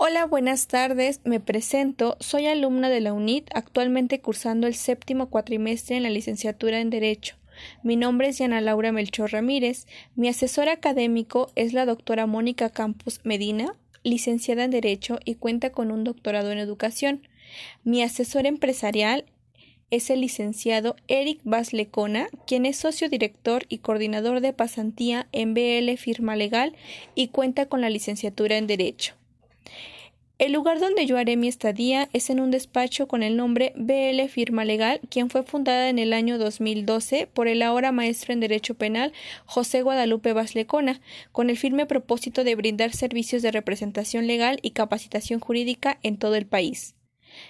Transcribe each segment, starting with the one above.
Hola, buenas tardes. Me presento. Soy alumna de la UNIT, actualmente cursando el séptimo cuatrimestre en la licenciatura en Derecho. Mi nombre es Diana Laura Melchor Ramírez. Mi asesor académico es la doctora Mónica Campos Medina, licenciada en Derecho y cuenta con un doctorado en Educación. Mi asesor empresarial es el licenciado Eric Baslecona, quien es socio director y coordinador de pasantía en BL Firma Legal y cuenta con la licenciatura en Derecho. El lugar donde yo haré mi estadía es en un despacho con el nombre BL Firma Legal, quien fue fundada en el año 2012 por el ahora maestro en Derecho Penal José Guadalupe Baslecona, con el firme propósito de brindar servicios de representación legal y capacitación jurídica en todo el país.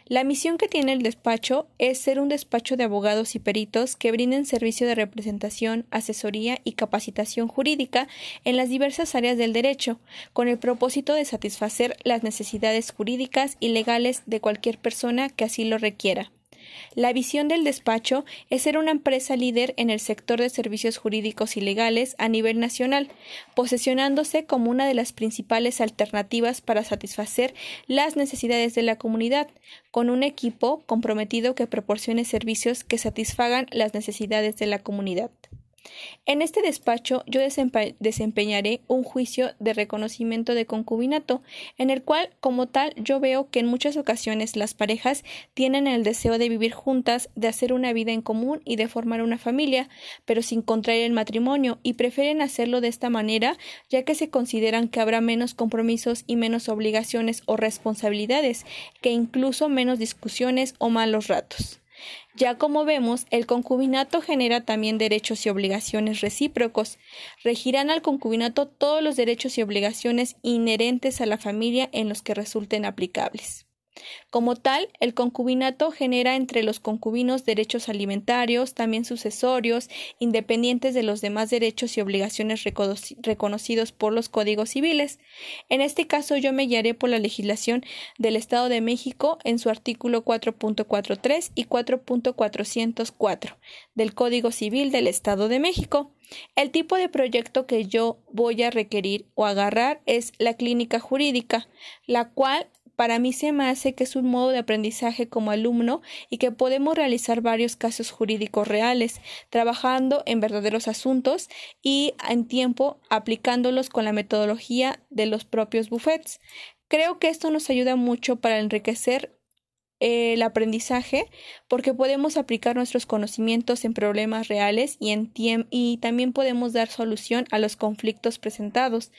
La misión que tiene el despacho es ser un despacho de abogados y peritos que brinden servicio de representación, asesoría y capacitación jurídica en las diversas áreas del derecho, con el propósito de satisfacer las necesidades jurídicas y legales de cualquier persona que así lo requiera. La visión del despacho es ser una empresa líder en el sector de servicios jurídicos y legales a nivel nacional, posesionándose como una de las principales alternativas para satisfacer las necesidades de la comunidad, con un equipo comprometido que proporcione servicios que satisfagan las necesidades de la comunidad. En este despacho yo desempeñaré un juicio de reconocimiento de concubinato, en el cual, como tal, yo veo que en muchas ocasiones las parejas tienen el deseo de vivir juntas, de hacer una vida en común y de formar una familia, pero sin contraer el matrimonio, y prefieren hacerlo de esta manera, ya que se consideran que habrá menos compromisos y menos obligaciones o responsabilidades, que incluso menos discusiones o malos ratos. Ya como vemos, el concubinato genera también derechos y obligaciones recíprocos. Regirán al concubinato todos los derechos y obligaciones inherentes a la familia en los que resulten aplicables. Como tal, el concubinato genera entre los concubinos derechos alimentarios, también sucesorios, independientes de los demás derechos y obligaciones reconocidos por los códigos civiles. En este caso, yo me guiaré por la legislación del Estado de México en su artículo 4.43 y 4.404 del Código Civil del Estado de México. El tipo de proyecto que yo voy a requerir o agarrar es la clínica jurídica, la cual para mí se me hace que es un modo de aprendizaje como alumno y que podemos realizar varios casos jurídicos reales, trabajando en verdaderos asuntos y en tiempo aplicándolos con la metodología de los propios buffets. Creo que esto nos ayuda mucho para enriquecer el aprendizaje porque podemos aplicar nuestros conocimientos en problemas reales y, en y también podemos dar solución a los conflictos presentados.